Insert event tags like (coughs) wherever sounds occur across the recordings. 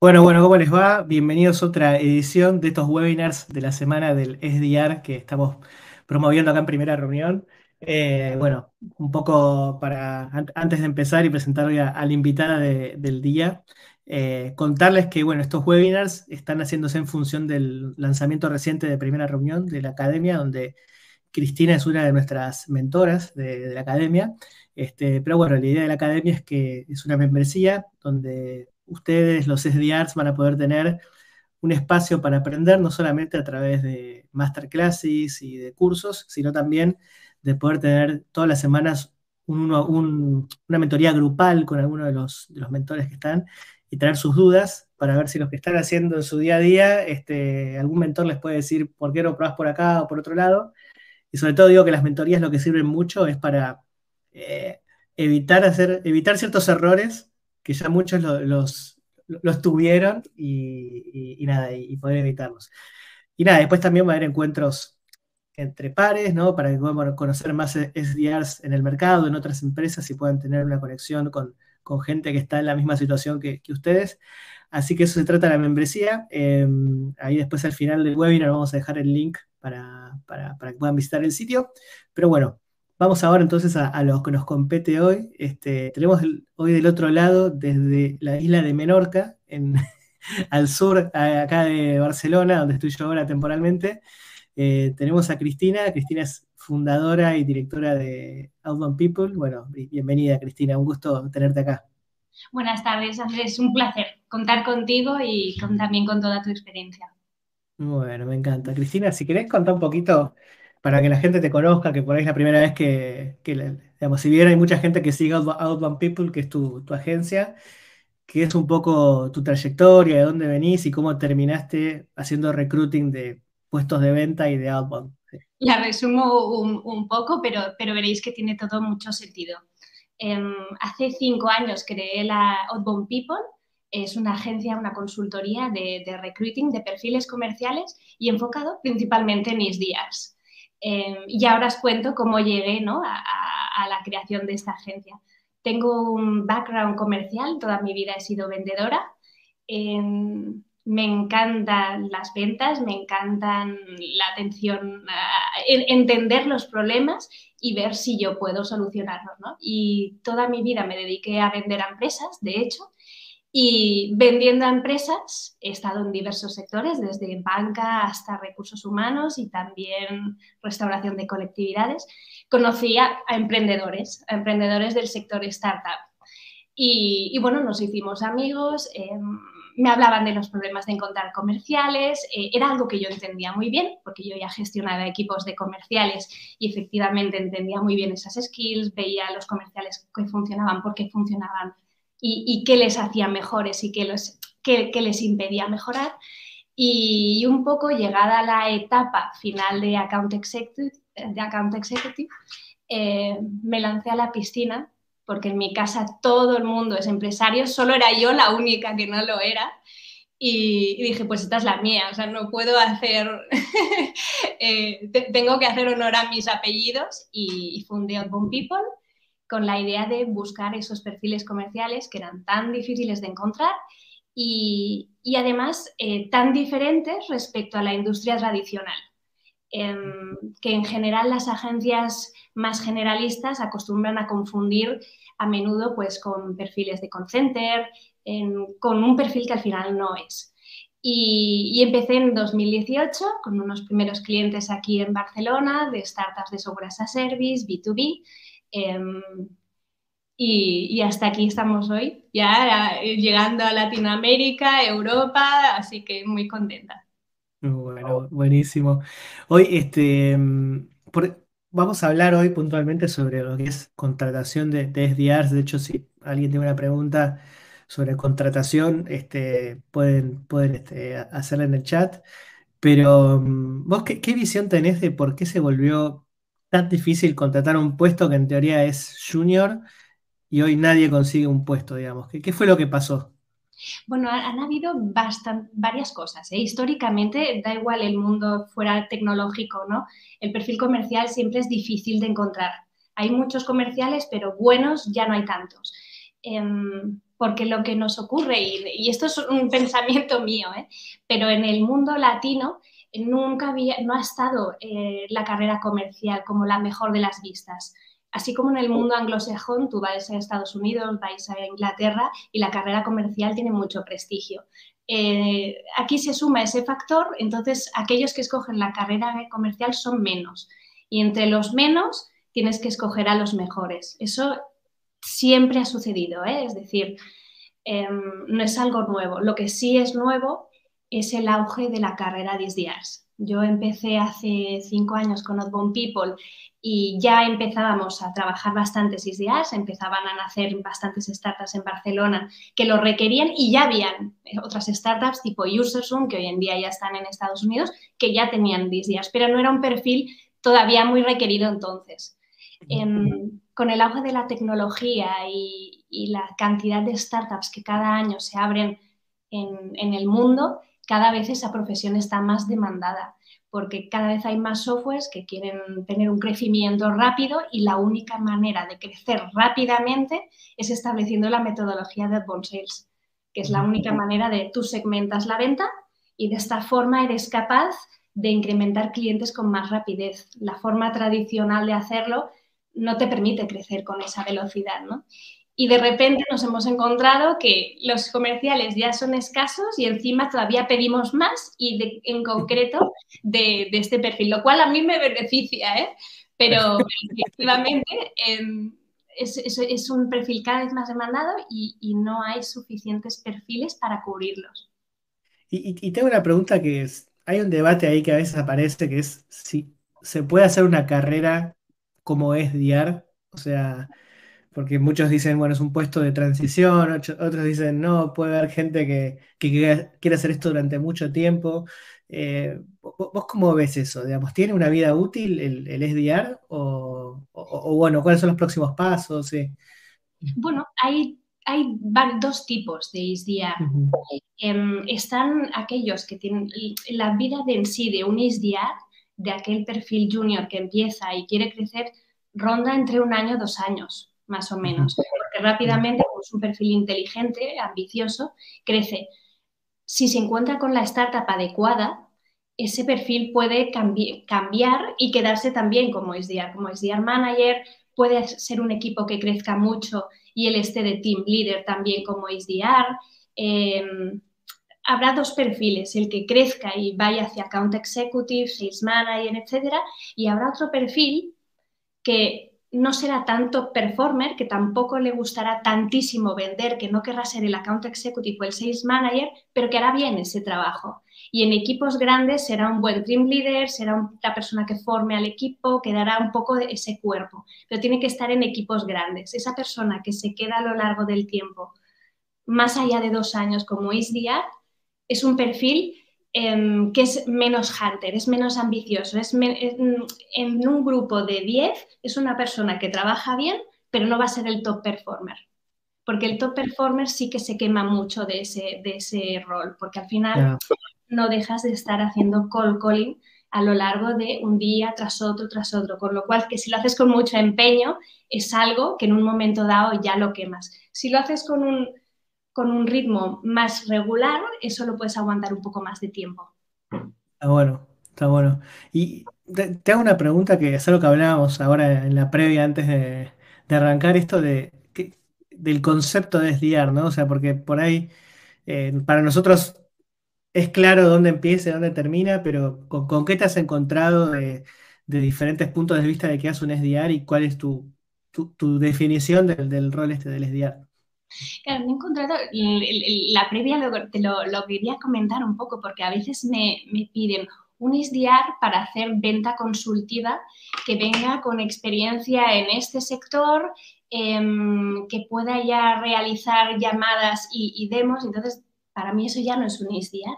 Bueno, bueno, ¿cómo les va? Bienvenidos a otra edición de estos webinars de la semana del SDR que estamos promoviendo acá en primera reunión. Eh, bueno, un poco para, antes de empezar y presentar a, la invitada del día, eh, contarles que, bueno, estos webinars están haciéndose en función del lanzamiento reciente de primera reunión de la academia, donde Cristina es una de nuestras mentoras de, la academia. Este, pero bueno, la idea de la academia es que es una membresía donde ustedes, los SDRs, van a poder tener un espacio para aprender, no solamente a través de masterclasses y de cursos, sino también de poder tener todas las semanas una mentoría grupal con alguno de los, mentores que están y tener sus dudas para ver si los que están haciendo en su día a día, este, algún mentor les puede decir por qué no probás por acá o por otro lado. Y sobre todo digo que las mentorías lo que sirven mucho es para eh, evitar, hacer, evitar ciertos errores que ya muchos los, los tuvieron y, nada, y, poder evitarlos. Y nada, después también va a haber encuentros entre pares, ¿no? Para que podamos conocer más SDRs en el mercado, en otras empresas y puedan tener una conexión con, gente que está en la misma situación que, ustedes. Así que eso se trata de la membresía. Em, ahí después al final del webinar vamos a dejar el link para, para que puedan visitar el sitio. Pero bueno, Vamos ahora entonces a, lo que nos compete hoy. Este, tenemos hoy del otro lado, desde la isla de Menorca, en, (laughs) al sur, acá de Barcelona, donde estoy yo ahora temporalmente, eh, tenemos a Cristina. Cristina es fundadora y directora de Outbound People. Bueno, bienvenida Cristina, un gusto tenerte acá. Buenas tardes, Andrés. Un placer contar contigo y también con toda tu experiencia. Bueno, me encanta. Cristina, si querés contar un poquito para que la gente te conozca, que por ahí es la primera vez que, digamos, si bien hay mucha gente que sigue Outbound People, que es tu, agencia, que es un poco tu trayectoria, de dónde venís y cómo terminaste haciendo recruiting de puestos de venta y de Outbound. La resumo un, poco, pero, veréis que tiene todo mucho sentido. Em, hace cinco años creé la Outbound People, es una agencia, una consultoría de, de recruiting de perfiles comerciales y enfocado principalmente en ISDRs. Em, y ahora os cuento cómo llegué a, la creación de esta agencia. Tengo un background comercial, toda mi vida he sido vendedora. Em, me encantan las ventas, me encantan la atención, entender los problemas y ver si yo puedo solucionarlos. Y toda mi vida me dediqué a vender a empresas, de hecho, y vendiendo a empresas, he estado en diversos sectores, desde banca hasta recursos humanos y también restauración de colectividades. Conocí a, emprendedores, a emprendedores del sector startup. Y, bueno, nos hicimos amigos, em, me hablaban de los problemas de encontrar comerciales, eh, era algo que yo entendía muy bien, porque yo ya gestionaba equipos de comerciales y efectivamente entendía muy bien esas skills, veía los comerciales que funcionaban, por qué funcionaban y, qué les hacía mejores y qué, les impedía mejorar. Y, un poco llegada la etapa final de Account Executive, de account executive eh, me lancé a la piscina porque en mi casa todo el mundo es empresario, solo era yo la única que no lo era. Y, dije, pues esta es la mía, o sea, no puedo hacer, (laughs) eh, tengo que hacer honor a mis apellidos y fundé Outbound People con la idea de buscar esos perfiles comerciales que eran tan difíciles de encontrar y, además eh, tan diferentes respecto a la industria tradicional. Em, que en general las agencias más generalistas acostumbran a confundir a menudo pues, con perfiles de call center, con un perfil que al final no es. Y, y, empecé en 2018 con unos primeros clientes aquí en Barcelona de startups de software as a service, B2B, Em, y, hasta aquí estamos hoy, ya llegando a Latinoamérica, Europa, así que muy contenta. Bueno, buenísimo. Hoy, este, em, vamos a hablar hoy puntualmente sobre lo que es contratación de, de SDRs. De hecho, si alguien tiene una pregunta sobre contratación, este, pueden, pueden este, hacerla en el chat. Pero, em, ¿vos qué, qué visión tenés de por qué se volvió tan difícil contratar un puesto que en teoría es junior y hoy nadie consigue un puesto, digamos. ¿Qué, qué fue lo que pasó? Bueno, han habido varias cosas. ¿eh? Históricamente, da igual el mundo fuera tecnológico, ¿no? El perfil comercial siempre es difícil de encontrar. Hay muchos comerciales, pero buenos ya no hay tantos. Em, porque lo que nos ocurre, y, esto es un (laughs) pensamiento mío, ¿eh? pero en el mundo latino nunca había, no ha estado eh, la carrera comercial como la mejor de las vistas. Así como en el mundo anglosajón, tú vas a Estados Unidos, vais a Inglaterra y la carrera comercial tiene mucho prestigio. Eh, aquí se suma ese factor, entonces aquellos que escogen la carrera comercial son menos. Y entre los menos tienes que escoger a los mejores. Eso siempre ha sucedido, ¿eh? es decir, em, no es algo nuevo. Lo que sí es nuevo es el auge de la carrera DISDIARS. Yo empecé hace cinco años con Outbound People y ya empezábamos a trabajar bastantes ISDIAs, empezaban a nacer bastantes startups en Barcelona que lo requerían y ya habían otras startups tipo Userzoom, que hoy en día ya están en Estados Unidos, que ya tenían ISDIAs, pero no era un perfil todavía muy requerido entonces. con el auge de la tecnología y, la cantidad de startups que cada año se abren en el mundo, cada vez esa profesión está más demandada porque cada vez hay más softwares que quieren tener un crecimiento rápido y la única manera de crecer rápidamente es estableciendo la metodología de Advanced Sales, que es la única manera de tú segmentas la venta y de esta forma eres capaz de incrementar clientes con más rapidez. La forma tradicional de hacerlo no te permite crecer con esa velocidad, ¿no? Y de repente nos hemos encontrado que los comerciales ya son escasos y encima todavía pedimos más y en concreto de, este perfil, lo cual a mí me beneficia, ¿eh? pero (laughs) efectivamente em, es, un perfil cada vez más demandado y, no hay suficientes perfiles para cubrirlos. Y, tengo una pregunta que es, hay un debate ahí que a veces aparece que es si se puede hacer una carrera como es DIAR, o sea, porque muchos dicen, bueno, es un puesto de transición, otros dicen, no, puede haber gente que, quiere hacer esto durante mucho tiempo. Eh, ¿Vos cómo ves eso? Digamos, ¿Tiene una vida útil el, el SDR? O, bueno, ¿cuáles son los próximos pasos? Bueno, hay, hay dos tipos de SDR. Em, están aquellos que tienen la vida de en sí de un SDR, de aquel perfil junior que empieza y quiere crecer, ronda entre un año, dos años más o menos, porque rápidamente, como es un perfil inteligente, ambicioso, crece. Si se encuentra con la startup adecuada, ese perfil puede cambiar y quedarse también como SDR, como SDR manager, puede ser un equipo que crezca mucho y él esté de team leader también como SDR. Em, habrá dos perfiles, el que crezca y vaya hacia account executive, sales manager, etcétera, y habrá otro perfil que no será tanto performer, que tampoco le gustará tantísimo vender, que no querrá ser el account executive o el sales manager, pero que hará bien ese trabajo. Y en equipos grandes será un buen team leader, será la persona que forme al equipo, que dará un poco de ese cuerpo, pero tiene que estar en equipos grandes. Esa persona que se queda a lo largo del tiempo, más allá de dos años como ISDIA, es un perfil Em, que es menos hunter, es menos ambicioso. Es en un grupo de 10 es una persona que trabaja bien, pero no va a ser el top performer. Porque el top performer sí que se quema mucho de ese, de ese rol, porque al final no dejas de estar haciendo call calling a lo largo de un día tras otro, tras otro. Con lo cual, que si lo haces con mucho empeño, es algo que en un momento dado ya lo quemas. Si lo haces con un con un ritmo más regular, eso lo puedes aguantar un poco más de tiempo. Está bueno, está bueno. Y te, hago una pregunta que es algo que hablábamos ahora en la previa antes de, arrancar esto de, del concepto de SDR, ¿no? O sea, porque por ahí eh, para nosotros es claro dónde empieza y dónde termina, pero ¿con, qué te has encontrado de, diferentes puntos de vista de qué hace un SDR y cuál es tu, definición del, del, rol este del SDR? Claro, me he encontrado, la previa te lo, quería comentar un poco porque a veces me, piden un SDR para hacer venta consultiva que venga con experiencia en este sector, em, que pueda ya realizar llamadas y, demos. Entonces, para mí eso ya no es un SDR.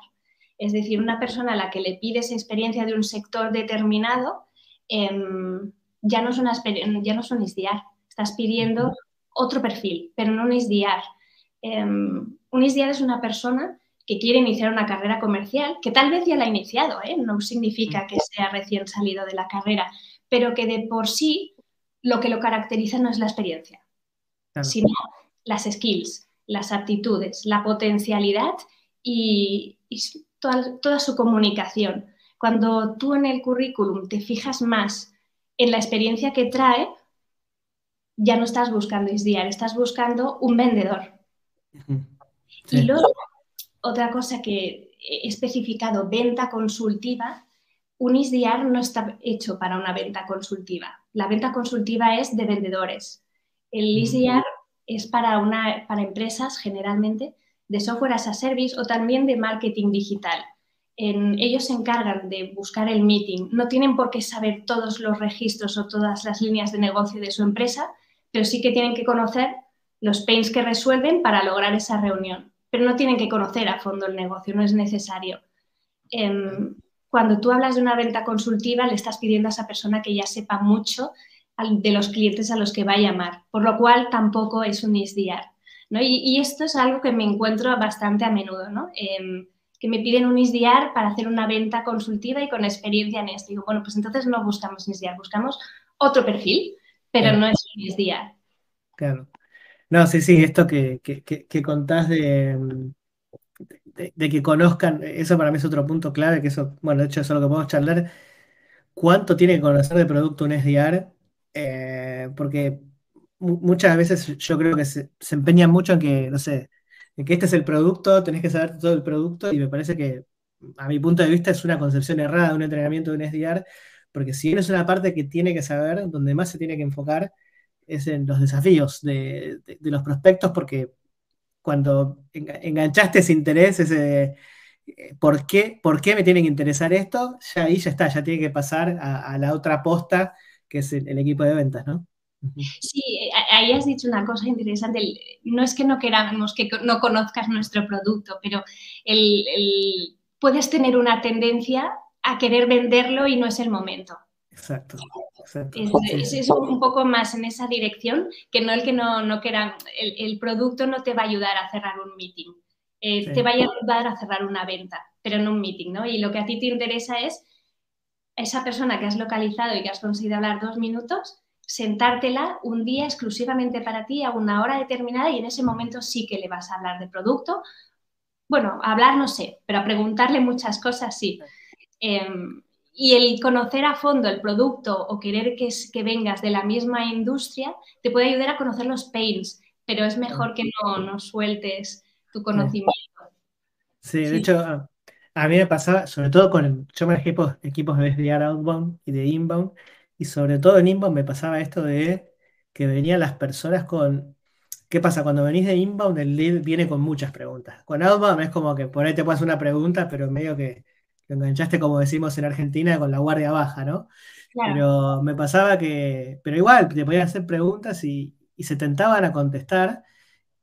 Es decir, una persona a la que le pides experiencia de un sector determinado em, ya, no es una, ya no es un SDR. Estás pidiendo otro perfil, pero no un SDR. Em, un SDR es una persona que quiere iniciar una carrera comercial, que tal vez ya la ha iniciado, ¿eh? no significa que sea recién salido de la carrera, pero que de por sí lo que lo caracteriza no es la experiencia, sino las skills, las aptitudes, la potencialidad y, toda, su comunicación. Cuando tú en el currículum te fijas más en la experiencia que trae, ya no estás buscando ISDIAR, estás buscando un vendedor. Y luego, otra cosa que he especificado, venta consultiva, un ISDIAR no está hecho para una venta consultiva. La venta consultiva es de vendedores. El ISDIAR es para, una, para empresas generalmente de software as a service o también de marketing digital. ellos se encargan de buscar el meeting. No tienen por qué saber todos los registros o todas las líneas de negocio de su empresa, pero sí que tienen que conocer los pains que resuelven para lograr esa reunión. Pero no tienen que conocer a fondo el negocio, no es necesario. Em, cuando tú hablas de una venta consultiva, le estás pidiendo a esa persona que ya sepa mucho de los clientes a los que va a llamar, por lo cual tampoco es un ISDR. Y, esto es algo que me encuentro bastante a menudo, ¿no? Em, que me piden un ISDR para hacer una venta consultiva y con experiencia en esto. Digo, bueno, pues entonces no buscamos ISDR, buscamos otro perfil, pero no es un ISDR. Claro. No, sí, sí, esto que, que, contás de, de, que conozcan, eso para mí es otro punto clave, que eso, bueno, de hecho eso es lo que podemos charlar, cuánto tiene que conocer de producto un SDR, eh, porque muchas veces yo creo que se, empeñan mucho en que, no sé, en que este es el producto, tenés que saber todo el producto y me parece que a mi punto de vista es una concepción errada de un entrenamiento de un SDR, porque si bien es una parte que tiene que saber, donde más se tiene que enfocar es en los desafíos de, los prospectos, porque cuando enganchaste ese interés. Eh, ¿Por qué, ¿Por qué me tiene que interesar esto? Ya ahí ya está, ya tiene que pasar a, la otra posta, que es el equipo de ventas, ¿no? Sí, ahí has dicho una cosa interesante. No es que no queramos que no conozcas nuestro producto, pero puedes tener una tendencia a querer venderlo y no es el momento. Exacto. Es, un poco más en esa dirección que no el que no, no quiera. El, producto no te va a ayudar a cerrar un meeting. Eh, te va a ayudar a cerrar una venta, pero no un meeting, ¿no? Y lo que a ti te interesa es esa persona que has localizado y que has conseguido hablar dos minutos, sentártela un día exclusivamente para ti a una hora determinada y en ese momento sí que le vas a hablar de producto. Bueno, hablar no sé, pero a preguntarle muchas cosas sí. Em, y el conocer a fondo el producto o querer que, que vengas de la misma industria te puede ayudar a conocer los pains, pero es mejor que no, no sueltes tu conocimiento. Sí, de hecho, a mí me pasaba, sobre todo con, yo me equipos, equipos de outbound y de inbound, y sobre todo en inbound me pasaba esto de que venían las personas con... ¿Qué pasa? Cuando venís de inbound, el lead viene con muchas preguntas. Con outbound es como que por ahí te puedes una pregunta, pero medio que enganchaste, como decimos en Argentina, con la guardia baja, ¿no? Pero me pasaba que, pero igual, te podían hacer preguntas y, y, se tentaban a contestar.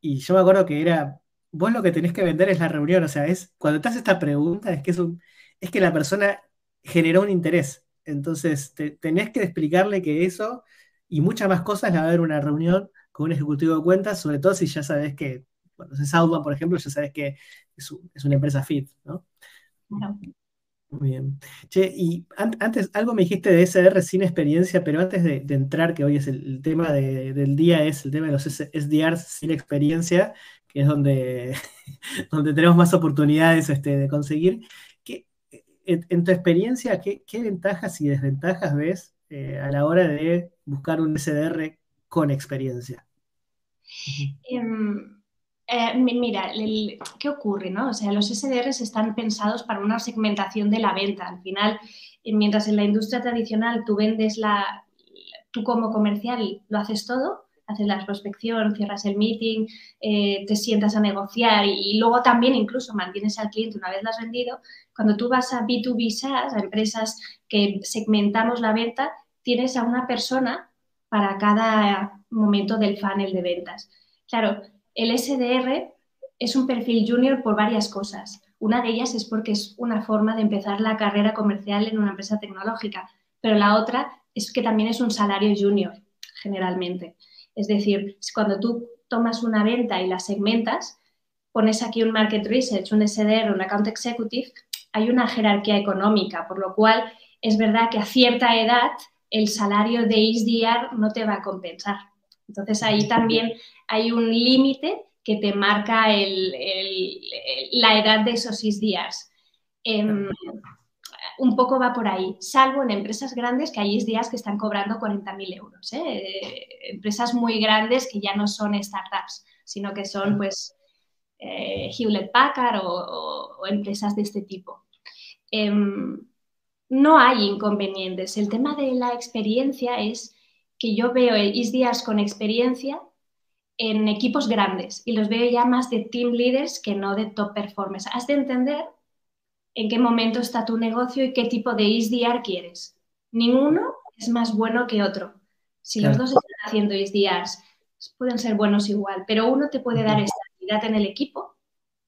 Y yo me acuerdo que era, vos lo que tenés que vender es la reunión, o sea, es cuando te haces esta pregunta, es que, es, un, es que la persona generó un interés. Entonces, tenés que explicarle que eso y muchas más cosas la va a haber una reunión con un ejecutivo de cuentas, sobre todo si ya sabes que, bueno, si es Outbound, por ejemplo, ya sabes que es, una empresa fit, ¿no? Bien. Che, y antes, algo me dijiste de SDR sin experiencia, pero antes de, entrar, que hoy es el, tema del día, es el tema de los SDRs sin experiencia, que es donde, (laughs) donde tenemos más oportunidades este, de conseguir en, tu experiencia, ¿qué, ventajas y desventajas ves eh, a la hora de buscar un SDR con experiencia? Em, eh, mira, ¿qué ocurre? No? O sea, los SDRs están pensados para una segmentación de la venta. Al final, eh, mientras en la industria tradicional tú vendes la, tú como comercial lo haces todo, haces la prospección, cierras el meeting, eh, te sientas a negociar y, luego también incluso mantienes al cliente una vez lo has vendido. Cuando tú vas a B2B SaaS, a empresas que segmentamos la venta, tienes a una persona para cada momento del funnel de ventas. Claro, el SDR es un perfil junior por varias cosas. Una de ellas es porque es una forma de empezar la carrera comercial en una empresa tecnológica, pero la otra es que también es un salario junior, generalmente. Es decir, cuando tú tomas una venta y la segmentas, pones aquí un market research, un SDR, un account executive, hay una jerarquía económica, por lo cual es verdad que a cierta edad el salario de SDR no te va a compensar. Entonces ahí también hay un límite que te marca la edad de esos ISDRs. Em, un poco va por ahí, salvo en empresas grandes que hay ISDRs que están cobrando 40.000 euros. ¿eh? empresas muy grandes que ya no son startups, sino que son pues eh, Hewlett Packard o, empresas de este tipo. Em, no hay inconvenientes. El tema de la experiencia es que yo veo ISDIAS con experiencia en equipos grandes y los veo ya más de team leaders que no de top performers. Has de entender en qué momento está tu negocio y qué tipo de ISDR quieres. Ninguno es más bueno que otro. Si los dos están haciendo ISDRs, pueden ser buenos igual, pero uno te puede dar estabilidad en el equipo,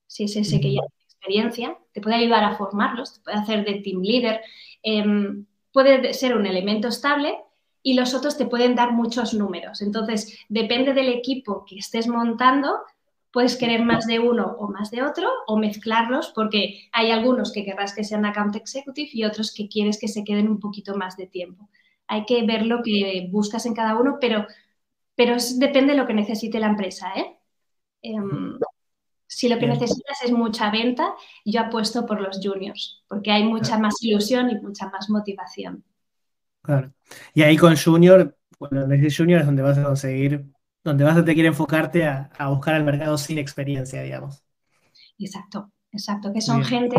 si es ese que ya tiene experiencia, te puede ayudar a formarlos, te puede hacer de team leader, em, puede ser un elemento estable y los otros te pueden dar muchos números. Entonces, depende del equipo que estés montando, puedes querer más de uno o más de otro o mezclarlos porque hay algunos que querrás que sean account executive y otros que quieres que se queden un poquito más de tiempo. Hay que ver lo que buscas en cada uno, pero, pero depende de lo que necesite la empresa. ¿eh? Em, si lo que necesitas es mucha venta, yo apuesto por los juniors, porque hay mucha más ilusión y mucha más motivación. Claro. Y ahí con Junior, bueno, desde Junior es donde vas a conseguir, donde vas a tener que enfocarte a, buscar al mercado sin experiencia, digamos. Exacto, exacto, que son gente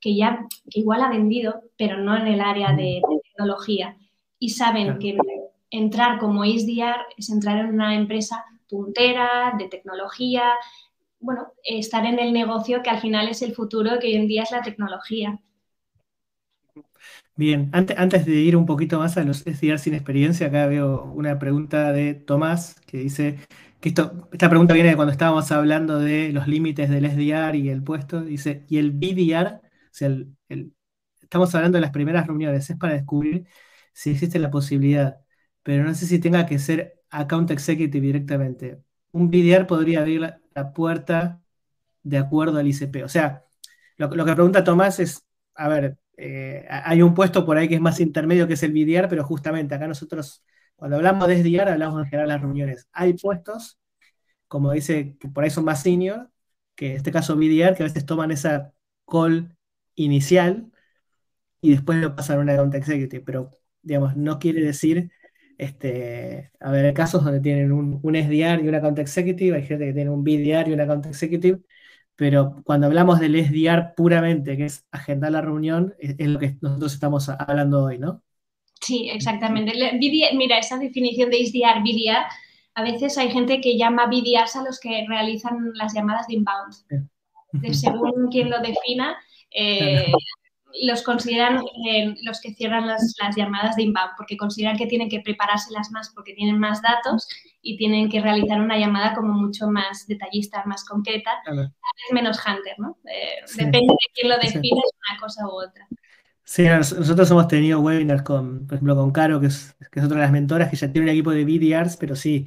que ya que igual ha vendido, pero no en el área de, tecnología. Y saben que entrar como ISDR es entrar en una empresa puntera, de tecnología, bueno, estar en el negocio que al final es el futuro, que hoy en día es la tecnología. Bien, antes, antes de ir un poquito más a los SDR sin experiencia, acá veo una pregunta de Tomás que dice que esto, esta pregunta viene de cuando estábamos hablando de los límites del SDR y el puesto. Dice, ¿y el BDR? O sea, estamos hablando de las primeras reuniones, es para descubrir si existe la posibilidad, pero no sé si tenga que ser account executive directamente. Un BDR podría abrir la, puerta de acuerdo al ICP. O sea, lo, lo que pregunta Tomás es, a ver, eh, hay un puesto por ahí que es más intermedio que es el BDR, pero justamente acá nosotros, cuando hablamos de SDR, hablamos en general de las reuniones. Hay puestos, como dice, que por ahí son más senior, que en este caso BDR, que a veces toman esa call inicial y después lo pasan a una account executive, pero digamos, no quiere decir, este, a ver, hay casos donde tienen un, un SDR y una account executive, hay gente que tiene un BDR y una account executive, pero cuando hablamos del SDR puramente, que es agendar la reunión, es, lo que nosotros estamos hablando hoy, ¿no? Sí, exactamente. Mira, esa definición de SDR, BDR, a veces hay gente que llama BDRs a los que realizan las llamadas de inbound. según quien lo defina, (laughs) eh, los consideran eh, los que cierran las, llamadas de inbound, porque consideran que tienen que preparárselas más porque tienen más datos y tienen que realizar una llamada como mucho más detallista, más concreta, tal vez menos hunter, ¿no? Eh, depende de quién lo define, es una cosa u otra. Sí, nosotros hemos tenido webinars con, por ejemplo, con Caro, que es, que es otra de las mentoras, que ya tiene un equipo de BDRs, pero sí,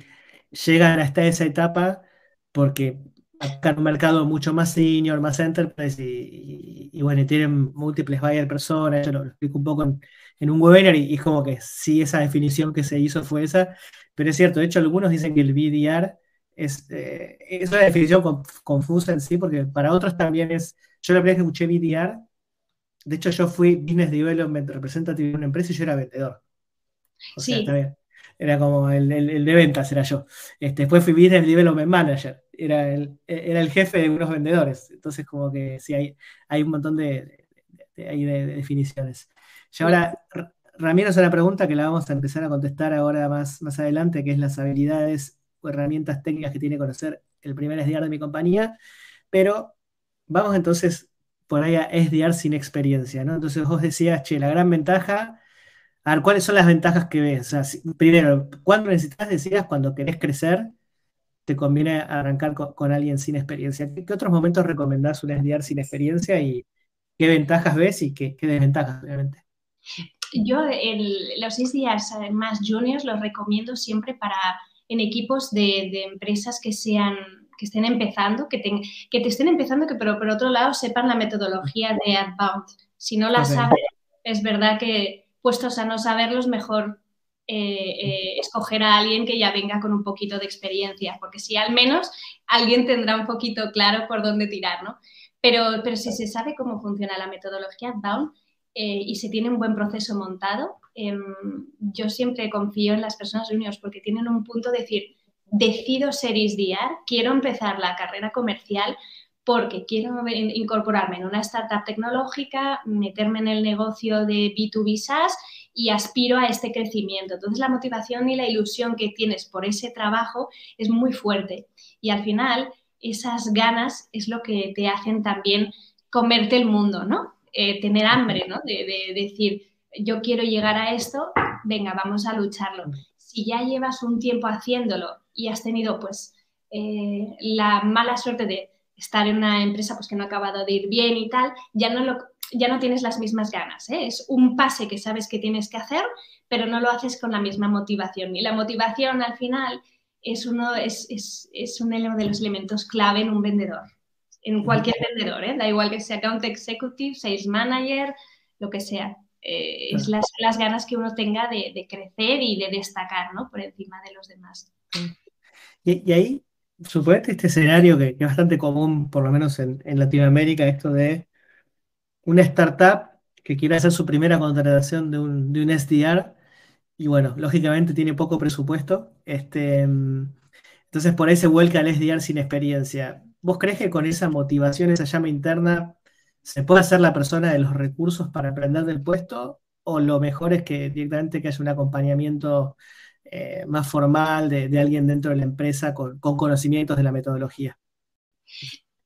llegan hasta esa etapa porque acá un mercado mucho más senior, más enterprise y, bueno, tienen múltiples buyer personas, yo lo, explico un poco en, un webinar y, es como que sí, esa definición que se hizo fue esa, pero es cierto, de hecho algunos dicen que el BDR es, eh, es una definición confusa en sí, porque para otros también es, yo la primera vez que escuché BDR, de hecho yo fui Business Development Representative de una empresa y yo era vendedor. O sea, está bien. Era como el, de ventas, era yo. Este, después fui Business Development Manager, era el, era el jefe de unos vendedores. Entonces, como que sí, hay, hay un montón de, de, definiciones. Y ahora, Ramiro hace una pregunta que la vamos a empezar a contestar ahora más, más adelante, que es las habilidades o herramientas técnicas que tiene que conocer el primer SDR de mi compañía. Pero vamos entonces por ahí a SDR sin experiencia, ¿no? Entonces vos decías, che, la gran ventaja a ver, ¿cuáles son las ventajas que ves? primero, ¿cuándo necesitas decías cuando querés crecer? ¿Te conviene arrancar con, alguien sin experiencia? ¿Qué, otros momentos recomendás un SDR sin experiencia y qué ventajas ves y qué, desventajas, obviamente? Yo los SDRs más juniors los recomiendo siempre para en equipos de, empresas que sean que estén empezando, que te, que te estén empezando, que pero por otro lado sepan la metodología de Adbound. Si no la saben, es verdad que puestos a no saberlos, mejor escoger a alguien que ya venga con un poquito de experiencia, porque si al menos alguien tendrá un poquito claro por dónde tirar, ¿no? Pero, pero si se sabe cómo funciona la metodología Bound y se tiene un buen proceso montado, em, yo siempre confío en las personas juniors porque tienen un punto de decir, decido ser ISDIAR, quiero empezar la carrera comercial porque quiero incorporarme en una startup tecnológica, meterme en el negocio de B2B SaaS y aspiro a este crecimiento. Entonces la motivación y la ilusión que tienes por ese trabajo es muy fuerte y al final esas ganas es lo que te hacen también comerte el mundo, ¿no? Eh, tener hambre, ¿no? de decir, yo quiero llegar a esto, venga, vamos a lucharlo. Si ya llevas un tiempo haciéndolo y has tenido pues eh, la mala suerte de estar en una empresa pues, que no ha acabado de ir bien y tal, ya no, lo, ya no tienes las mismas ganas. ¿eh? Es un pase que sabes que tienes que hacer, pero no lo haces con la misma motivación. Y la motivación al final es, uno, es, es, es uno de los elementos clave en un vendedor, en cualquier vendedor, ¿eh? da igual que sea account executive, sales manager, lo que sea. Eh, es las, las, ganas que uno tenga de, de, crecer y de destacar ¿no? por encima de los demás. Y, ahí, suponete este escenario que, es bastante común, por lo menos en, Latinoamérica, esto de una startup que quiere hacer su primera contratación de un, de un SDR y bueno, lógicamente tiene poco presupuesto, este, entonces por ahí se vuelca al SDR sin experiencia. ¿Vos crees que con esa motivación, esa llama interna, se puede hacer la persona de los recursos para aprender del puesto? ¿O lo mejor es que directamente que haya un acompañamiento eh, más formal de, alguien dentro de la empresa con, conocimientos de la metodología.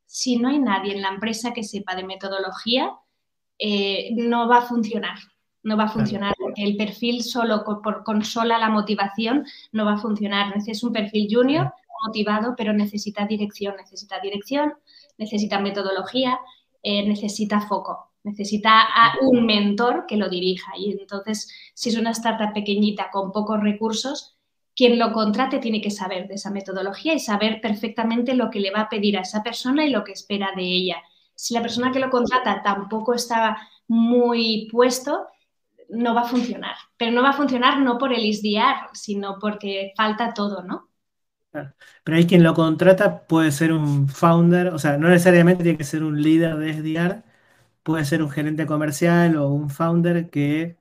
Si no hay nadie en la empresa que sepa de metodología, eh, no va a funcionar. No va a funcionar porque el perfil solo por, con sola la motivación no va a funcionar. Es un perfil junior motivado, pero necesita dirección, necesita dirección, necesita metodología, eh, necesita foco necesita a un mentor que lo dirija. Y entonces, si es una startup pequeñita con pocos recursos, quien lo contrate tiene que saber de esa metodología y saber perfectamente lo que le va a pedir a esa persona y lo que espera de ella. Si la persona que lo contrata tampoco está muy puesto, no va a funcionar. Pero no va a funcionar no por el ISDR, sino porque falta todo, ¿no? Pero hay quien lo contrata, puede ser un founder, o sea, no necesariamente tiene que ser un líder de SDR, puede ser un gerente comercial o un founder que,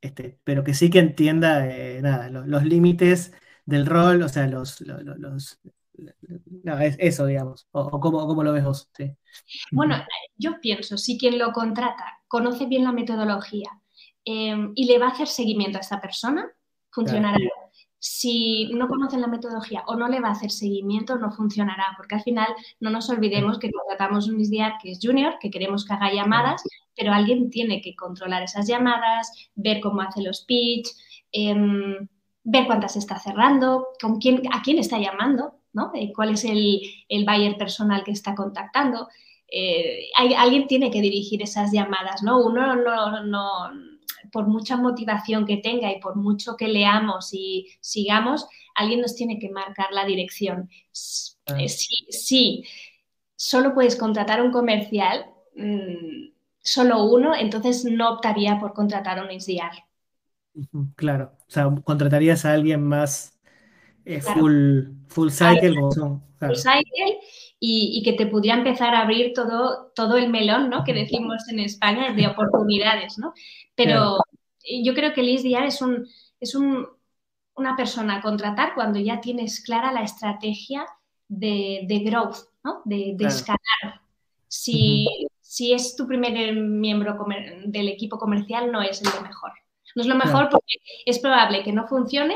este, pero que sí que entienda eh, nada, los, límites del rol, o sea, los, los, eso, digamos, o, cómo, lo ves vos. Bueno, yo pienso, si quien lo contrata conoce bien la metodología em, y le va a hacer seguimiento a esta persona, funcionará si no conocen la metodología o no le va a hacer seguimiento, no funcionará, porque al final no nos olvidemos que contratamos un ISDIAR que es junior, que queremos que haga llamadas, pero alguien tiene que controlar esas llamadas, ver cómo hace los pitch, em, ver cuántas está cerrando, con quién, a quién está llamando, ¿no? Eh, cuál es el, el, buyer personal que está contactando. Eh, hay, alguien tiene que dirigir esas llamadas, ¿no? Uno no, no por mucha motivación que tenga y por mucho que leamos y sigamos, alguien nos tiene que marcar la dirección. Ah. Eh, si, solo puedes contratar un comercial, mm, solo uno, entonces no optaría por contratar a un SDR. Claro, o sea, contratarías a alguien más eh, full, full cycle. Full cycle y, que te pudiera empezar a abrir todo, todo el melón, ¿no? Que decimos en España de oportunidades, ¿no? Pero yo creo que el ISDR es, un, es un, una persona a contratar cuando ya tienes clara la estrategia de, de growth, ¿no? De, escalar. Si, si, es tu primer miembro del equipo comercial, no es lo mejor. No es lo mejor porque es probable que no funcione,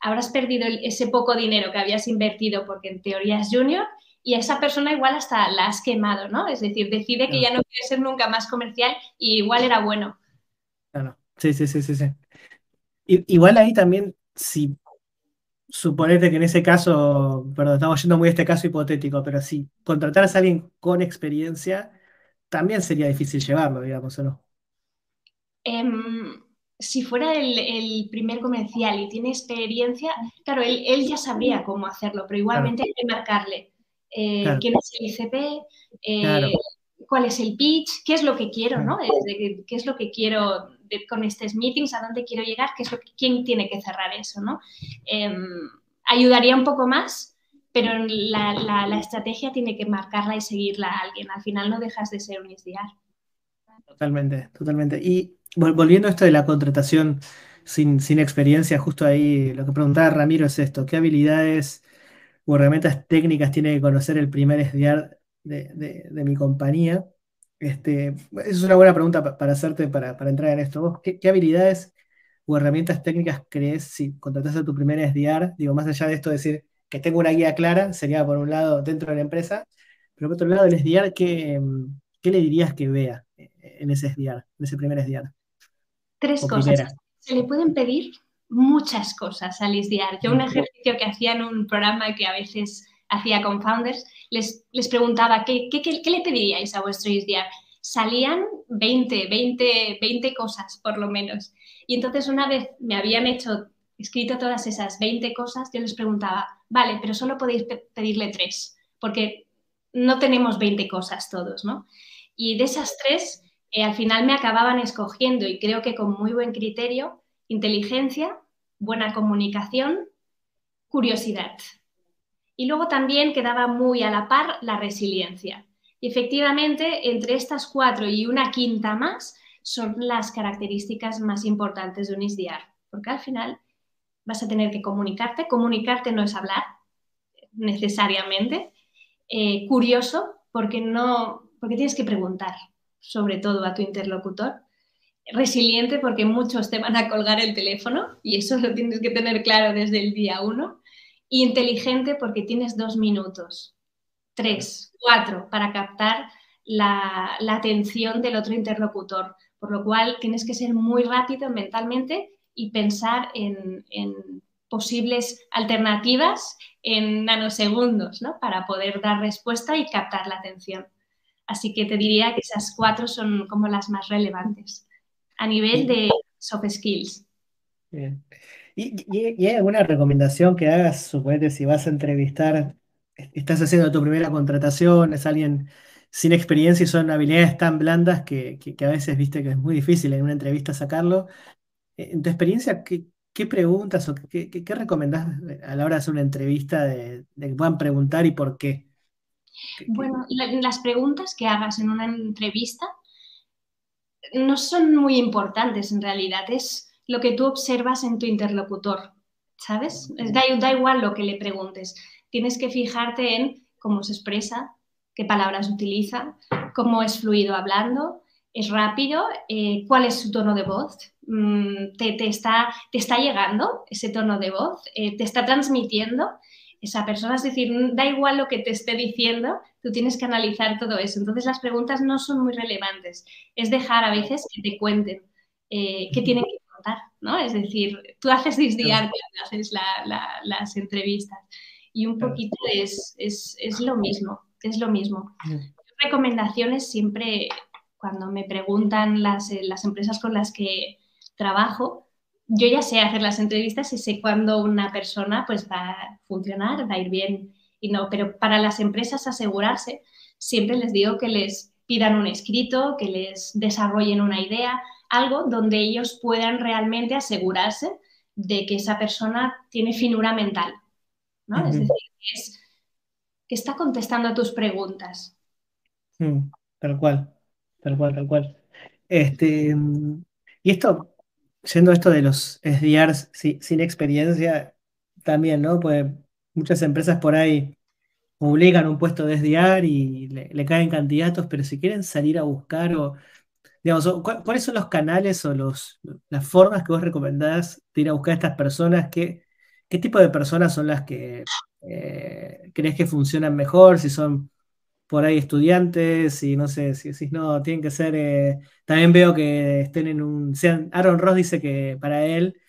habrás perdido ese poco dinero que habías invertido porque en teoría es junior y a esa persona igual hasta la has quemado, ¿no? Es decir, decide que ya no quiere ser nunca más comercial y igual era bueno. Claro, sí, sí, sí, sí, sí. igual ahí también, si suponete que en ese caso, perdón, estamos yendo muy a este caso hipotético, pero si contrataras a alguien con experiencia, también sería difícil llevarlo, digamos, ¿o no? Em, si fuera el, primer comercial y tiene experiencia, claro, él, ya sabría cómo hacerlo, pero igualmente hay que marcarle eh, quién es el ICP, eh, cuál es el pitch, qué es lo que quiero, ¿no? ¿Qué es lo que quiero con estos meetings, a dónde quiero llegar, qué es lo quién tiene que cerrar eso, ¿no? Em, ayudaría un poco más, pero la, estrategia tiene que marcarla y seguirla a alguien. Al final no dejas de ser un SDR. Totalmente, totalmente. Y volviendo a esto de la contratación sin, sin experiencia, justo ahí lo que preguntaba Ramiro es esto, ¿qué habilidades o herramientas técnicas tiene que conocer el primer SDR de, mi compañía? Este, es una buena pregunta para hacerte para, entrar en esto. qué, habilidades o herramientas técnicas crees si contratas a tu primer SDR? Digo, más allá de esto, decir que tengo una guía clara, sería por un lado dentro de la empresa, pero por otro lado, el SDR, ¿qué, qué le dirías que vea en ese SDR, en ese primer SDR? Tres cosas. Se le pueden pedir muchas cosas al SDR. Yo un ejercicio que hacía en un programa que a veces hacía con founders, les, les preguntaba, ¿qué, qué, qué, le pediríais a vuestro SDR? Salían 20, 20, 20 cosas por lo menos. Y entonces una vez me habían hecho, escrito todas esas 20 cosas, yo les preguntaba, vale, pero solo podéis pedirle tres, porque no tenemos 20 cosas todos, ¿no? Y de esas tres, eh, al final me acababan escogiendo y creo que con muy buen criterio, inteligencia, buena comunicación, curiosidad. Y luego también quedaba muy a la par la resiliencia. Y efectivamente, entre estas cuatro y una quinta más, son las características más importantes de un ISDIAR, porque al final vas a tener que comunicarte. Comunicarte no es hablar necesariamente. Eh, curioso, porque, no, porque tienes que preguntar, sobre todo a tu interlocutor. Resiliente, porque muchos te van a colgar el teléfono y eso lo tienes que tener claro desde el día uno. inteligente, porque tienes dos minutos, tres, cuatro, para captar la, atención del otro interlocutor por lo cual tienes que ser muy rápido mentalmente y pensar en, posibles alternativas en nanosegundos ¿no? para poder dar respuesta y captar la atención. Así que te diría que esas cuatro son como las más relevantes a nivel de soft skills. Bien. ¿Y, hay alguna recomendación que hagas? Suponete si vas a entrevistar, estás haciendo tu primera contratación, es alguien sin experiencia y son habilidades tan blandas que, a veces viste que es muy difícil en una entrevista sacarlo. Eh, en tu experiencia, ¿qué, preguntas o qué, qué, recomendás a la hora de hacer una entrevista de, que puedan preguntar y por qué? Bueno, las preguntas que hagas en una entrevista no son muy importantes en realidad, es lo que tú observas en tu interlocutor, ¿sabes? Da, igual lo que le preguntes, tienes que fijarte en cómo se expresa, qué palabras utiliza, cómo es fluido hablando, es rápido, eh, cuál es su tono de voz, mm, te, está, te está llegando ese tono de voz, eh, te está transmitiendo esa persona, es decir, da igual lo que te esté diciendo, tú tienes que analizar todo eso. Entonces las preguntas no son muy relevantes, es dejar a veces que te cuenten eh, qué tienen que contar, ¿no? Es decir, tú haces disdiar cuando haces las entrevistas y un poquito es, es, es lo mismo es lo mismo. Recomendaciones siempre, cuando me preguntan las, eh, las empresas con las que trabajo, yo ya sé hacer las entrevistas y sé cuándo una persona pues va a funcionar, va a ir bien y no, pero para las empresas asegurarse, siempre les digo que les pidan un escrito, que les desarrollen una idea, algo donde ellos puedan realmente asegurarse de que esa persona tiene finura mental, ¿no? Es decir, es que está contestando a tus preguntas. Mm, tal cual, tal cual, tal cual. Este, y esto, siendo esto de los SDRs sin experiencia, también, ¿no? Pues muchas empresas por ahí publican un puesto de SDR y le, caen candidatos, pero si quieren salir a buscar o, digamos, ¿cuáles son los canales o los, las formas que vos recomendás de ir a buscar a estas personas? ¿Qué, qué tipo de personas son las que eh, crees que funcionan mejor, si son por ahí estudiantes, y no sé, si decís no, tienen que ser, eh, también veo que estén en un, sean, Aaron Ross dice que para él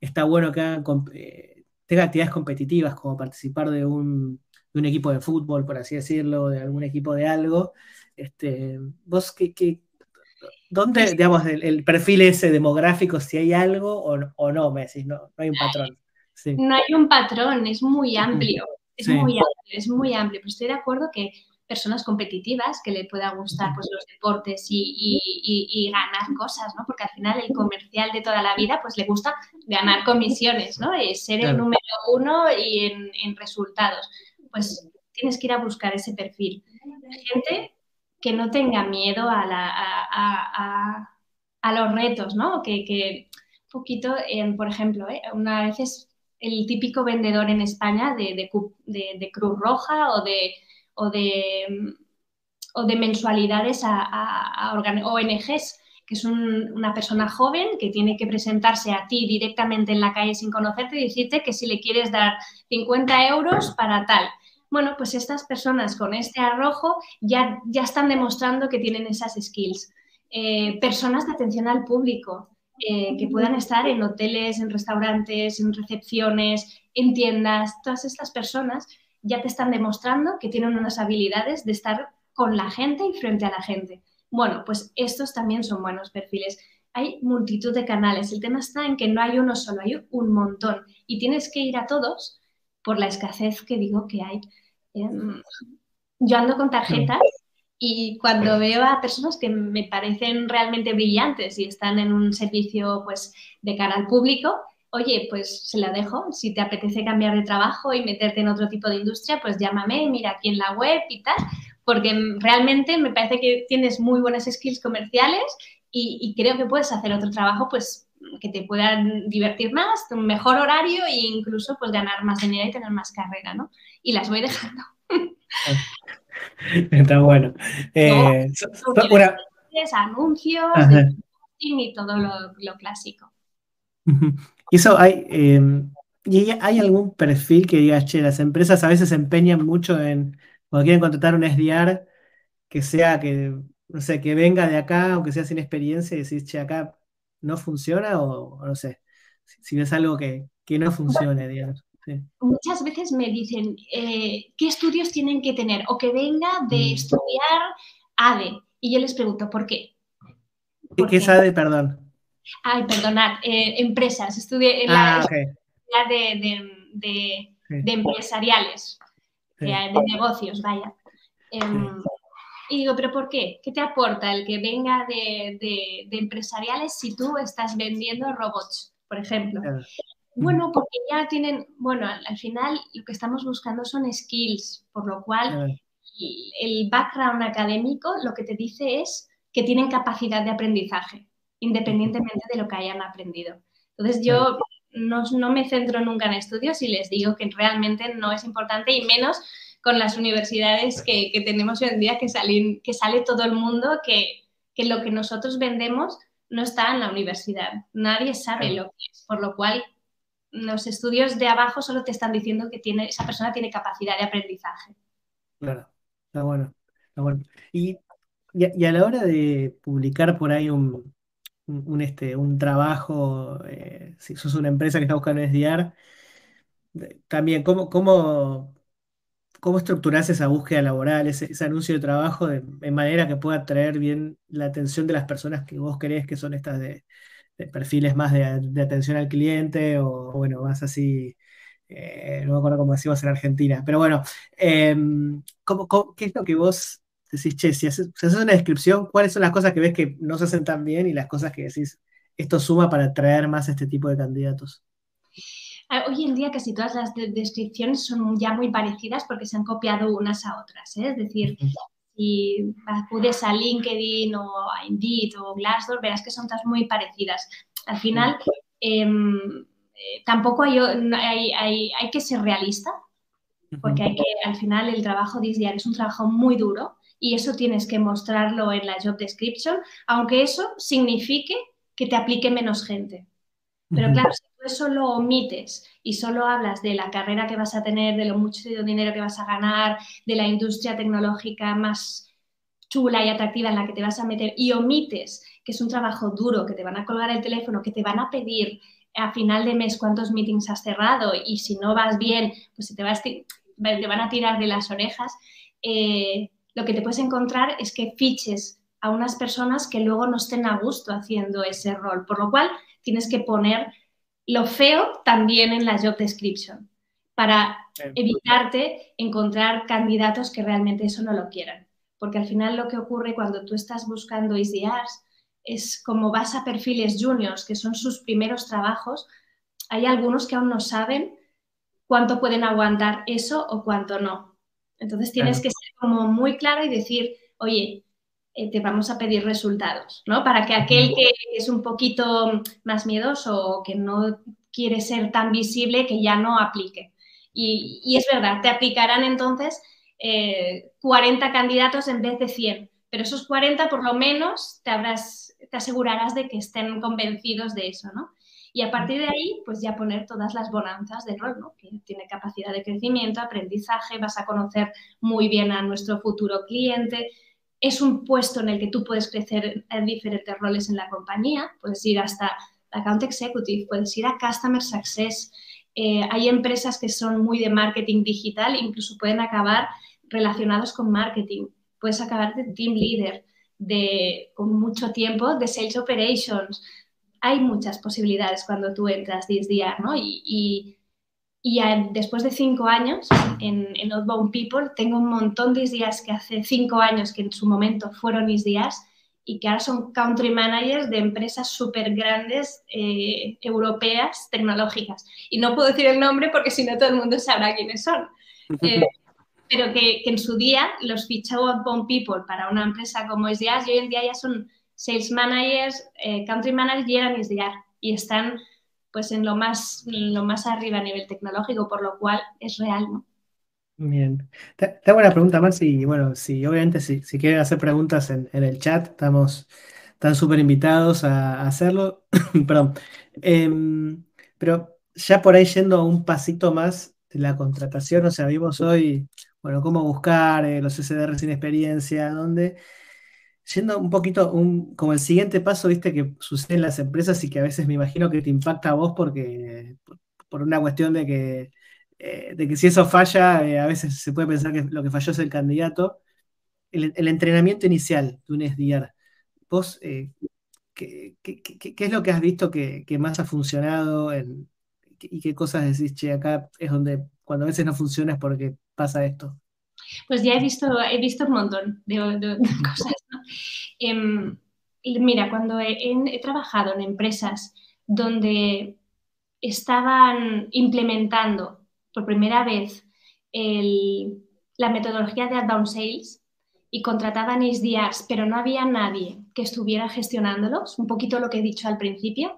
está bueno que hagan, eh, tenga actividades competitivas, como participar de un, de un, equipo de fútbol, por así decirlo, de algún equipo de algo. Este, ¿Vos qué, qué ¿Dónde, digamos, el, perfil ese demográfico, si hay algo o, o no, me decís, no, no hay un patrón? No hay un patrón, es muy amplio, es muy amplio, es muy amplio, pero estoy de acuerdo que personas competitivas que le pueda gustar pues, los deportes y, ganar cosas, ¿no? Porque al final el comercial de toda la vida pues le gusta ganar comisiones, ¿no? Es ser el número uno y en, resultados. Pues tienes que ir a buscar ese perfil. Gente que no tenga miedo a, los retos, ¿no? Que, un poquito, por ejemplo, ¿eh? una vez es el típico vendedor en España de Cruz Roja o de o de, o de mensualidades a, ONGs, que es una persona joven que tiene que presentarse a ti directamente en la calle sin conocerte y decirte que si le quieres dar 50 euros para tal. Bueno, pues estas personas con este arrojo ya, ya están demostrando que tienen esas skills. Eh, personas de atención al público, eh, que puedan estar en hoteles, en restaurantes, en recepciones, en tiendas, todas estas personas ya te están demostrando que tienen unas habilidades de estar con la gente y frente a la gente. Bueno, pues estos también son buenos perfiles. Hay multitud de canales. El tema está en que no hay uno solo, hay un montón. Y tienes que ir a todos por la escasez que digo que hay. Em, yo ando con tarjetas y cuando veo a personas que me parecen realmente brillantes y están en un servicio pues, de cara al público, oye, pues se la dejo. Si te apetece cambiar de trabajo y meterte en otro tipo de industria, pues llámame, mira aquí en la web y tal, porque realmente me parece que tienes muy buenas skills comerciales y, creo que puedes hacer otro trabajo, pues que te pueda divertir más, un mejor horario e incluso pues ganar más dinero y tener más carrera, ¿no? Y las voy dejando. (laughs) Está bueno. (laughs) Eh, anuncios, y todo lo clásico. Y eso hay, em, ¿y hay algún perfil que diga, che, las empresas a veces se empeñan mucho en, cuando quieren contratar un SDR, que sea que, no sé, que venga de acá, aunque sea sin experiencia, y decís, che, acá no funciona, o, no sé, si, ves algo que, no funcione, digamos. Muchas veces me dicen, eh, ¿qué estudios tienen que tener? O que venga de mm. estudiar ADE. Y yo les pregunto, ¿por qué? ¿Qué es ADE, perdón? Ay, perdonad, eh, empresas, estudié en la ah, de, empresariales, de, negocios, vaya. Em, y digo, ¿pero por qué? ¿Qué te aporta el que venga de, empresariales si tú estás vendiendo robots, por ejemplo? Bueno, porque ya tienen, bueno, al final lo que estamos buscando son skills, por lo cual el background académico lo que te dice es que tienen capacidad de aprendizaje independientemente de lo que hayan aprendido. Entonces yo no, me centro nunca en estudios y les digo que realmente no es importante y menos con las universidades que, tenemos hoy en día que, salen, que sale todo el mundo que, lo que nosotros vendemos no está en la universidad. Nadie sabe lo que es, por lo cual los estudios de abajo solo te están diciendo que tiene, esa persona tiene capacidad de aprendizaje. Claro, está bueno. bueno. Y, y, a, la hora de publicar por ahí un, un, este, un trabajo, eh, si sos una empresa que está buscando SDR, también cómo, cómo, cómo estructurás esa búsqueda laboral, ese, anuncio de trabajo de, manera que pueda atraer bien la atención de las personas que vos querés que son estas de, perfiles más de, atención al cliente o, bueno, más así, eh, no me acuerdo cómo decimos en Argentina, pero bueno, em, qué es lo que vos decís, che, si haces, una descripción, ¿cuáles son las cosas que ves que no se hacen tan bien y las cosas que decís, esto suma para atraer más a este tipo de candidatos? Ah, hoy en día casi todas las descripciones son ya muy parecidas porque se han copiado unas a otras. ¿eh? Es decir, si acudes a LinkedIn o a Indeed o Glassdoor, verás que son todas muy parecidas. Al final, em, eh, tampoco hay, hay, hay, hay, que ser realista, porque hay que, al final el trabajo diario es un trabajo muy duro y eso tienes que mostrarlo en la job description, aunque eso signifique que te aplique menos gente. Pero claro, si tú eso lo omites y solo hablas de la carrera que vas a tener, de lo mucho dinero que vas a ganar, de la industria tecnológica más chula y atractiva en la que te vas a meter y omites que es un trabajo duro, que te van a colgar el teléfono, que te van a pedir a final de mes cuántos meetings has cerrado y si no vas bien, pues te, vas, te van a tirar de las orejas, eh, lo que te puedes encontrar es que fiches a unas personas que luego no estén a gusto haciendo ese rol, por lo cual tienes que poner lo feo también en la job description para evitarte encontrar candidatos que realmente eso no lo quieran. Porque al final lo que ocurre cuando tú estás buscando ISDRs es como vas a perfiles juniors, que son sus primeros trabajos, hay algunos que aún no saben cuánto pueden aguantar eso o cuánto no. Entonces tienes que ser como muy claro y decir, oye, eh, te vamos a pedir resultados, ¿no? Para que aquel que es un poquito más miedoso o que no quiere ser tan visible, que ya no aplique. Y, es verdad, te aplicarán entonces 40 eh, candidatos en vez de 100, pero esos 40 por lo menos te, habrás, te asegurarás de que estén convencidos de eso, ¿no? Y a partir de ahí, pues ya poner todas las bonanzas del rol, ¿no? Que tiene capacidad de crecimiento, aprendizaje, vas a conocer muy bien a nuestro futuro cliente. Es un puesto en el que tú puedes crecer en diferentes roles en la compañía, puedes ir hasta account executive, puedes ir a customer success. Eh, hay empresas que son muy de marketing digital, incluso pueden acabar relacionados con marketing. Puedes acabar de team leader, de, con mucho tiempo de sales operations, hay muchas posibilidades cuando tú entras DSDR, ¿no? Y, después de cinco años en, en Outbound People, tengo un montón de ISDIAs que hace cinco años que en su momento fueron ISDIAs y que ahora son country managers de empresas súper grandes eh, europeas tecnológicas. Y no puedo decir el nombre porque si no todo el mundo sabrá quiénes son. (laughs) Eh, pero que, en su día los fichó Outbound People para una empresa como ISDIAs y hoy en día ya son sales managers, eh, country managers y eran y están pues en lo más, lo más arriba a nivel tecnológico, por lo cual es real, ¿no? Bien. Te, hago una pregunta más y bueno, si obviamente si, quieren hacer preguntas en, el chat, estamos, están súper invitados a, hacerlo. (coughs) Perdón. Em, pero ya por ahí yendo un pasito más de la contratación, o sea, vimos hoy, bueno, cómo buscar eh, los SDR sin experiencia, dónde Yendo un poquito, un, como el siguiente paso, viste, que sucede en las empresas y que a veces me imagino que te impacta a vos porque, por, una cuestión de que, eh, de que si eso falla, eh, a veces se puede pensar que lo que falló es el candidato. El, entrenamiento inicial de un SDR, vos, eh, ¿qué, es lo que has visto que, más ha funcionado y qué cosas decís, che, acá es donde cuando a veces no funciona es porque pasa esto? Pues ya he visto, he visto un montón de, (laughs) cosas. Em, mira, cuando he, trabajado en empresas donde estaban implementando por primera vez la metodología de outbound sales y contrataban SDRs, pero no había nadie que estuviera gestionándolos, un poquito lo que he dicho al principio,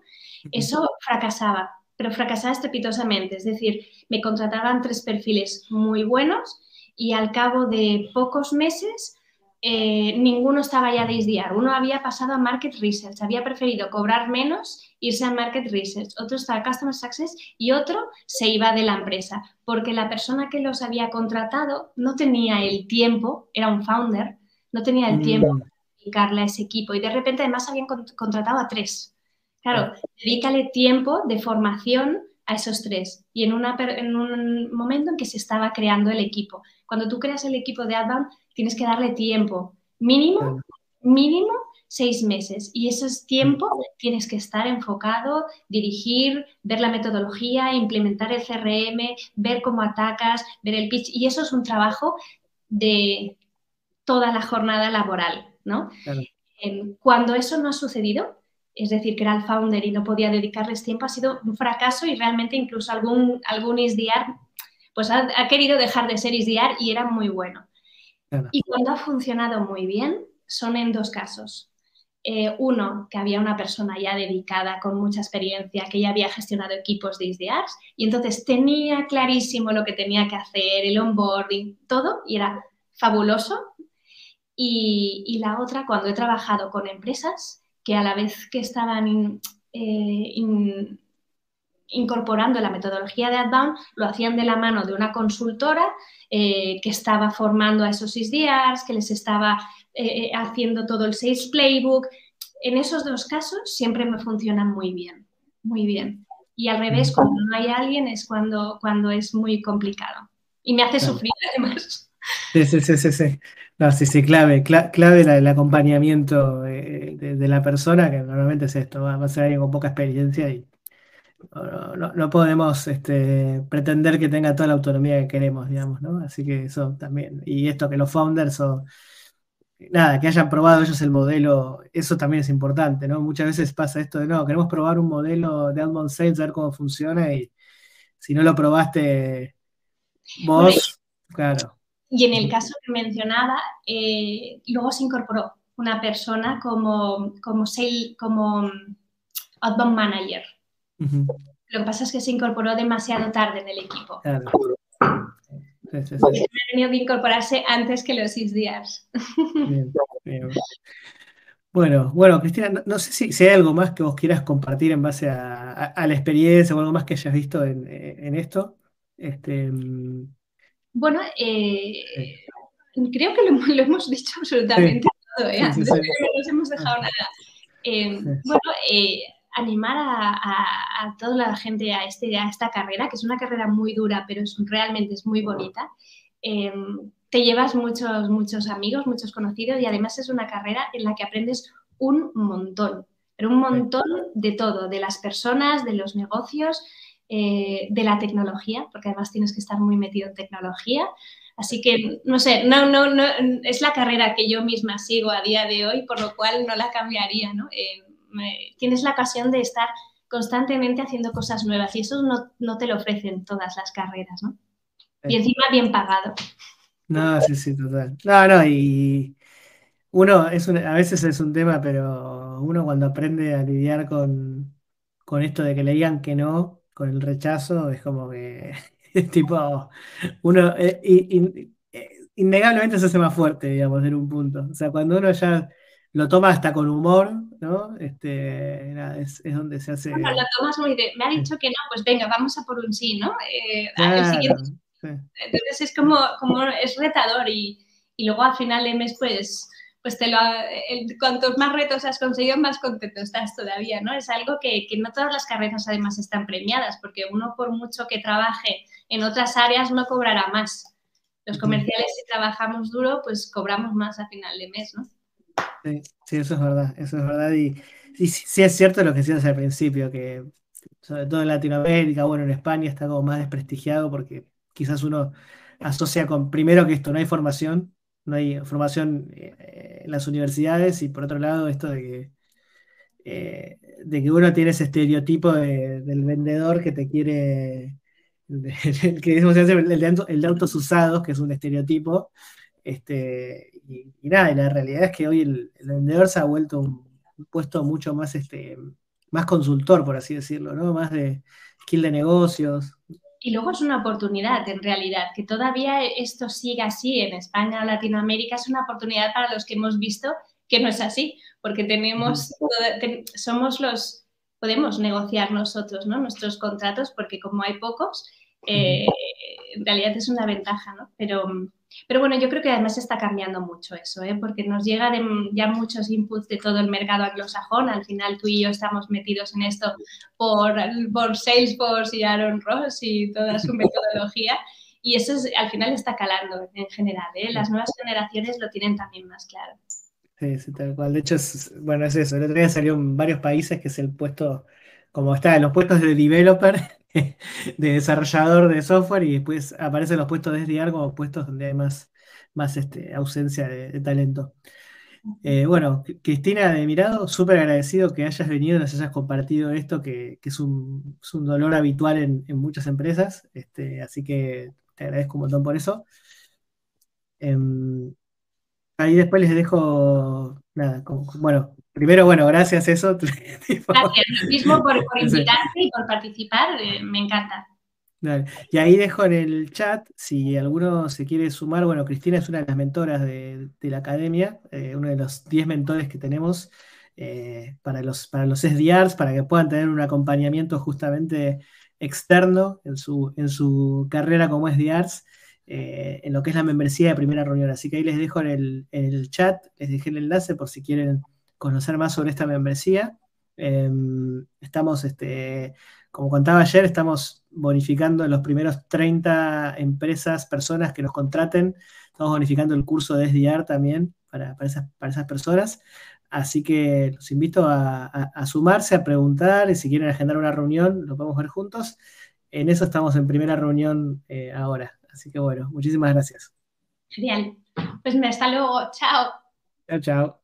eso fracasaba, pero fracasaba estrepitosamente. Es decir, me contrataban tres perfiles muy buenos y al cabo de pocos meses eh, ninguno estaba ya de ISDR. Uno había pasado a Market Research, había preferido cobrar menos, irse a Market Research. Otro estaba a Customer Success y otro se iba de la empresa porque la persona que los había contratado no tenía el tiempo, era un founder, no tenía el tiempo mm. para dedicarle a ese equipo y de repente además habían contratado a tres. Claro, dedícale tiempo de formación a esos tres y en, una, en un momento en que se estaba creando el equipo. Cuando tú creas el equipo de Advan, tienes que darle tiempo, mínimo, mínimo seis meses. Y ese tiempo tienes que estar enfocado, dirigir, ver la metodología, implementar el CRM, ver cómo atacas, ver el pitch. Y eso es un trabajo de toda la jornada laboral, ¿no? Cuando eso no ha sucedido, es decir, que era el founder y no podía dedicarles tiempo, ha sido un fracaso y realmente incluso algún, algún ISDR pues ha, querido dejar de ser ISDR y era muy bueno. Y cuando ha funcionado muy bien, son en dos casos. Eh, uno, que había una persona ya dedicada con mucha experiencia, que ya había gestionado equipos de ISDRs y entonces tenía clarísimo lo que tenía que hacer, el onboarding, todo, y era fabuloso. Y, la otra, cuando he trabajado con empresas que a la vez que estaban eh, incorporando la metodología de Adbound, lo hacían de la mano de una consultora eh, que estaba formando a esos SDRs, que les estaba eh, eh, haciendo todo el Sales Playbook. En esos dos casos siempre me funcionan muy bien, muy bien. Y al revés, cuando no hay alguien es cuando, cuando es muy complicado. Y me hace sufrir además. Sí, sí, sí, sí. sí. No, sí, sí, clave, clave el acompañamiento de, la persona, que normalmente es esto, va a ser alguien con poca experiencia y no, podemos este, pretender que tenga toda la autonomía que queremos, digamos, ¿no? Así que eso también. Y esto que los founders o nada, que hayan probado ellos el modelo, eso también es importante, ¿no? Muchas veces pasa esto de no, queremos probar un modelo de outbound sales, ver cómo funciona y si no lo probaste vos, claro. Y en el caso que mencionaba, eh, luego se incorporó una persona como, como, sale, como outbound manager. Lo que pasa es que se incorporó demasiado tarde en el equipo. Claro. Sí, Ha tenido que incorporarse antes que los SDRs. Bien, bien. Bueno, bueno, Cristina, no, sé si, hay algo más que vos quieras compartir en base a, la experiencia o algo más que hayas visto en, esto. Este, mm, bueno, eh, creo que lo, hemos dicho absolutamente todo, ¿eh? no nos hemos dejado nada. Eh, bueno, eh, animar a, toda la gente a, este, a esta carrera, que es una carrera muy dura, pero es, realmente es muy bonita. Em, te llevas muchos, muchos amigos, muchos conocidos y además es una carrera en la que aprendes un montón, pero un montón de todo, de las personas, de los negocios, eh, de la tecnología, porque además tienes que estar muy metido en tecnología. Así que, no sé, no, no, no, es la carrera que yo misma sigo a día de hoy, por lo cual no la cambiaría, ¿no? Eh, tienes la ocasión de estar constantemente haciendo cosas nuevas y eso no, te lo ofrecen todas las carreras, ¿no? Y encima bien pagado. No, sí, sí, total. No, no, y uno, es a veces es un tema, pero uno cuando aprende a lidiar con, esto de que le digan que no, con el rechazo, es como que (laughs) es tipo, uno eh, eh, innegablemente se hace más fuerte, digamos, en un punto. O sea, cuando uno ya lo toma hasta con humor, ¿no? Este, es, donde se hace. Bueno, lo tomas muy de, me ha dicho que no, pues venga, vamos a por un sí, ¿no? Eh, siguiente. Entonces es como, como es retador y, y, luego al final de mes, pues, pues te lo, cuantos más retos has conseguido, más contento estás todavía, ¿no? Es algo que, que no todas las carreras además están premiadas, porque uno por mucho que trabaje en otras áreas no cobrará más. Los comerciales, si trabajamos duro, pues cobramos más a final de mes, ¿no? Sí, eso es verdad, eso es verdad. Y, sí, es cierto lo que decías al principio, que sobre todo en Latinoamérica, bueno, en España está como más desprestigiado porque quizás uno asocia con, primero que esto, no hay formación, no hay formación eh, en las universidades y por otro lado esto de que, eh, de que uno tiene ese estereotipo del vendedor que te quiere, (laughs) el, que el de autos usados, que es un estereotipo, este, y, nada, la realidad es que hoy el, vendedor se ha vuelto un, puesto mucho más, este, más consultor, por así decirlo, ¿no? Más de skill de negocios. Y luego es una oportunidad, en realidad, que todavía esto siga así en España o Latinoamérica, es una oportunidad para los que hemos visto que no es así, porque tenemos, somos los, podemos negociar nosotros, ¿no? Nuestros contratos, porque como hay pocos, eh, en realidad es una ventaja, ¿no? Pero, pero bueno, yo creo que además está cambiando mucho eso, ¿eh? porque nos llega ya muchos inputs de todo el mercado anglosajón. Al final tú y yo estamos metidos en esto por, por Salesforce y Aaron Ross y toda su (laughs) metodología. Y eso al final está calando en general. ¿eh? Las nuevas generaciones lo tienen también más claro. Sí, sí, tal cual. De hecho, bueno, es eso. El otro día salió en varios países que es el puesto, como está, en los puestos de developer (laughs) de desarrollador de software y después aparecen los puestos de SDR como puestos donde hay más, más este, ausencia de, talento. Eh, bueno, Cristina de Mirado, súper agradecido que hayas venido, nos hayas compartido esto, que, es, un, dolor habitual en, muchas empresas, este, así que te agradezco un montón por eso. Em, ahí después les dejo, nada, bueno, Primero, bueno, gracias eso. (laughs) Gracias mismo por, por invitarte y por participar, eh, me encanta. Y ahí dejo en el chat, si alguno se quiere sumar, bueno, Cristina es una de las mentoras de, la academia, eh, uno de los 10 mentores que tenemos eh, para, los, para los SDRs, para que puedan tener un acompañamiento justamente externo en su, en su carrera como SDRs, en lo que es la membresía de primera reunión. Así que ahí les dejo en el, en el chat, les dejé el enlace por si quieren conocer más sobre esta membresía. Em, estamos, este, como contaba ayer, estamos bonificando los primeros 30 empresas, personas que nos contraten. Estamos bonificando el curso de SDR también para, esas, personas. Así que los invito a, sumarse, a preguntar, y si quieren agendar una reunión, lo podemos ver juntos. En eso estamos en primera reunión eh, ahora. Así que bueno, muchísimas gracias. Genial. Pues hasta luego. Chao. Chao, chao.